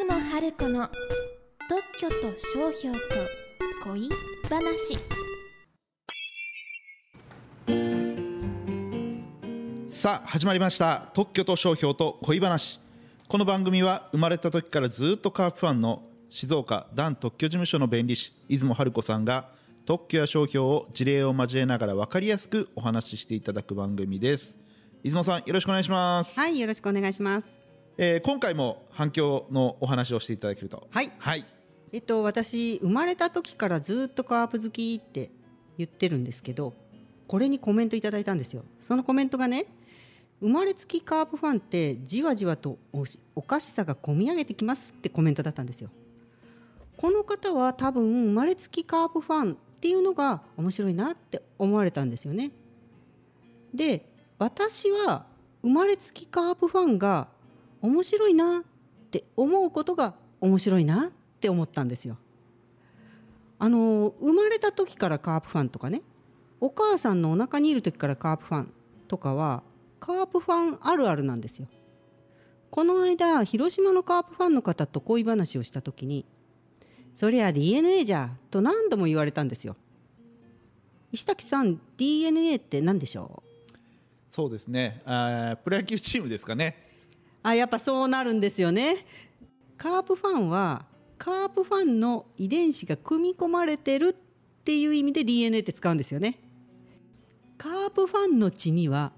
出雲春子の特許と商標と恋話。さあ始まりました。特許と商標と恋話。この番組は生まれた時からずっとカープファンの静岡ダン特許事務所の弁理士出雲春子さんが特許や商標を事例を交えながら分かりやすくお話ししていただく番組です。出雲さんよろしくお願いします、はい、よろしくお願いします。えー今回も反響のお話をしていただけるとはいはいえっと、私、生まれた時からずっとカープ好きって言ってるんですけど、これにコメントいただいたんですよ。そのコメントがね、生まれつきカープファンってじわじわとおかしさが込み上げてきますってコメントだったんですよ。この方は多分生まれつきカープファンっていうのが面白いなって思われたんですよね。で私は生まれつきカープファンが面白いなって思うことが面白いなって思ったんですよ。あの生まれた時からカープファンとかねお母さんのお腹にいる時からカープファンとかはカープファンあるあるなんですよ。この間広島のカープファンの方と恋話をした時に「そりゃ DNA じゃ」と何度も言われたんですよ。石滝さん DNA って何でしょう？そうですねあプロ野球チームですかねあやっぱそうなるんですよね。カープファンはカープファンの遺伝子が組み込まれてるっていう意味で DNA って使うんですよね。カープファンの血には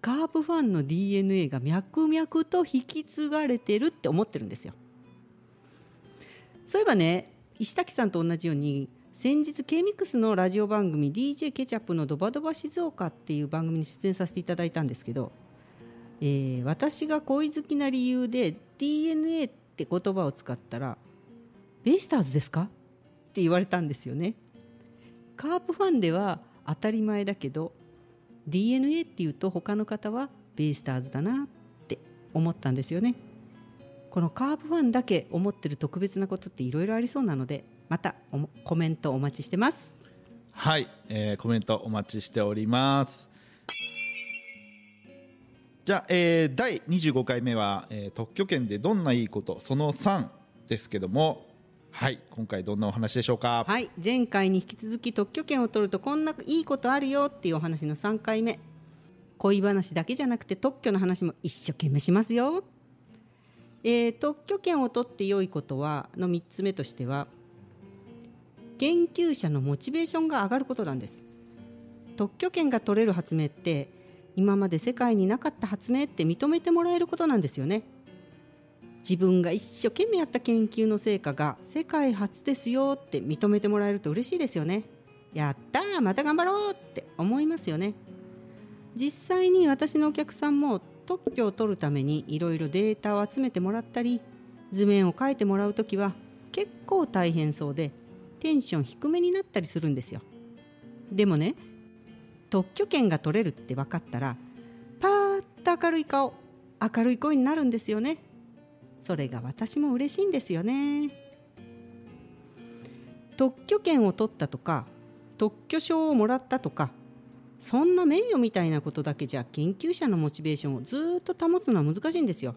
カープファンの DNA が脈々と引き継がれてるって思ってるんですよ。そういえばね石滝さんと同じように先日 K-MIX のラジオ番組 DJ ケチャップのドバドバ静岡っていう番組に出演させていただいたんですけどえー私が恋好きな理由で DNA って言葉を使ったら「ベイスターズですか?」って言われたんですよね。カープファンでは当たり前だけど DNA っていうと他の方はベイスターズだなって思ったんですよね。このカープファンだけ思ってる特別なことっていろいろありそうなのでまたコメントお待ちしてます。はい、えーコメントお待ちしております。じゃあ、えー第25回目は、えー特許権でどんないいことその3ですけども、はい、今回どんなお話でしょうか？はい前回に引き続き特許権を取るとこんないいことあるよっていうお話の3回目。恋話だけじゃなくて特許の話も一生懸命しますよ、えー特許権を取って良いことはの3つ目としては研究者のモチベーションが上がることなんです。特許権が取れる発明って今まで世界になかった発明って認めてもらえることなんですよね。自分が一生懸命やった研究の成果が世界初ですよって認めてもらえると嬉しいですよね。やったーまた頑張ろうって思いますよね。実際に私のお客さんも特許を取るためにいろいろデータを集めてもらったり図面を書いてもらうときは結構大変そうでテンション低めになったりするんですよ。でもね特許権が取れるって分かったらパーッと明るい顔明るい声になるんですよね。それが私も嬉しいんですよね。特許権を取ったとか特許証をもらったとかそんな名誉みたいなことだけじゃ研究者のモチベーションをずっと保つのは難しいんですよ。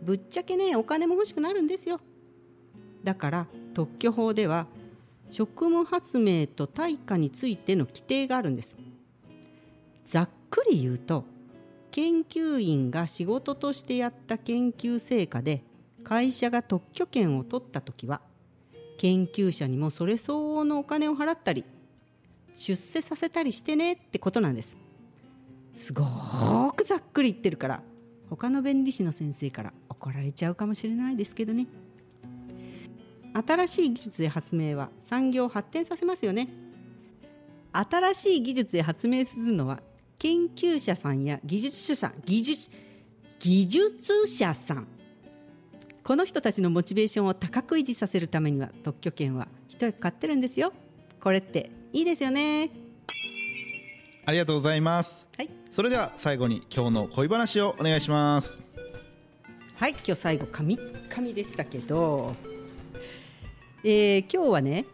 ぶっちゃけねお金も欲しくなるんですよ。だから特許法では職務発明と対価についての規定があるんです。ざっくり言うと研究員が仕事としてやった研究成果で会社が特許権を取った時は研究者にもそれ相応のお金を払ったり出世させたりしてねってことなんです。すごくざっくり言ってるから他の弁理士の先生から怒られちゃうかもしれないですけどね。新しい技術や発明は産業を発展させますよね。新しい技術や発明するのは研究者さんや技術者さん技術技術者さん。この人たちのモチベーションを高く維持させるためには特許権は一役買ってるんですよ。これっていいですよね。ありがとうございます。はい。それでは最後に今日の恋話をお願いします。はい今日最後神神でしたけど、えー今日はね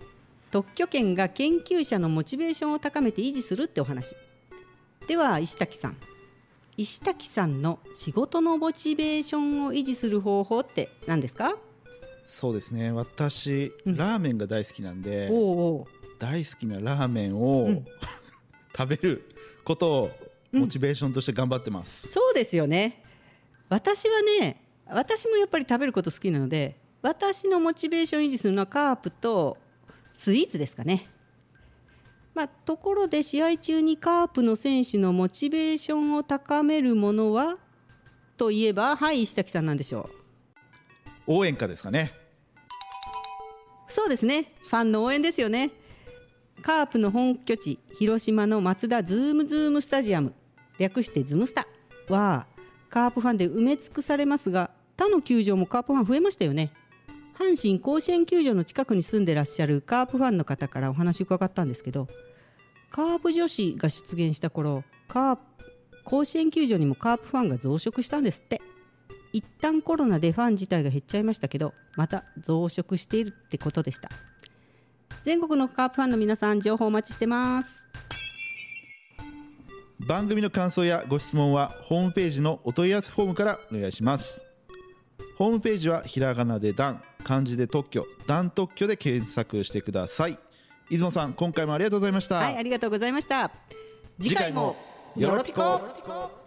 特許権が研究者のモチベーションを高めて維持するってお話では石滝さん。石滝さんの仕事のモチベーションを維持する方法って何ですか？そうですね。私、ラーメンが大好きなんで大好きなラーメンを、うん。食べることをモチベーションとして頑張ってます、そうですよね。私はね私もやっぱり食べること好きなので私のモチベーション維持するのはカープとスイーツですかねまあところで試合中にカープの選手のモチベーションを高めるものはといえばはい石崎さんなんでしょう。応援歌ですかね。そうですね。ファンの応援ですよね。カープの本拠地広島のマツダズームズームスタジアム。略してズムスタ。はカープファンで埋め尽くされますが他の球場もカープファン増えましたよね阪神甲子園球場の近くに住んでらっしゃるカープファンの方からお話伺ったんですけどカープ女子が出現した頃カープ甲子園球場にもカープファンが増殖したんですって。一旦コロナでファン自体が減っちゃいましたけどまた増殖しているってことでした。全国のカープファンの皆さん情報お待ちしてます。番組の感想やご質問はホームページのお問い合わせフォームからお願いします。ホームページはひらがなで「ダン」漢字で特許「ダン特許」で検索してください。出雲さん今回もありがとうございました、はいありがとうございました。次回もよろぴこ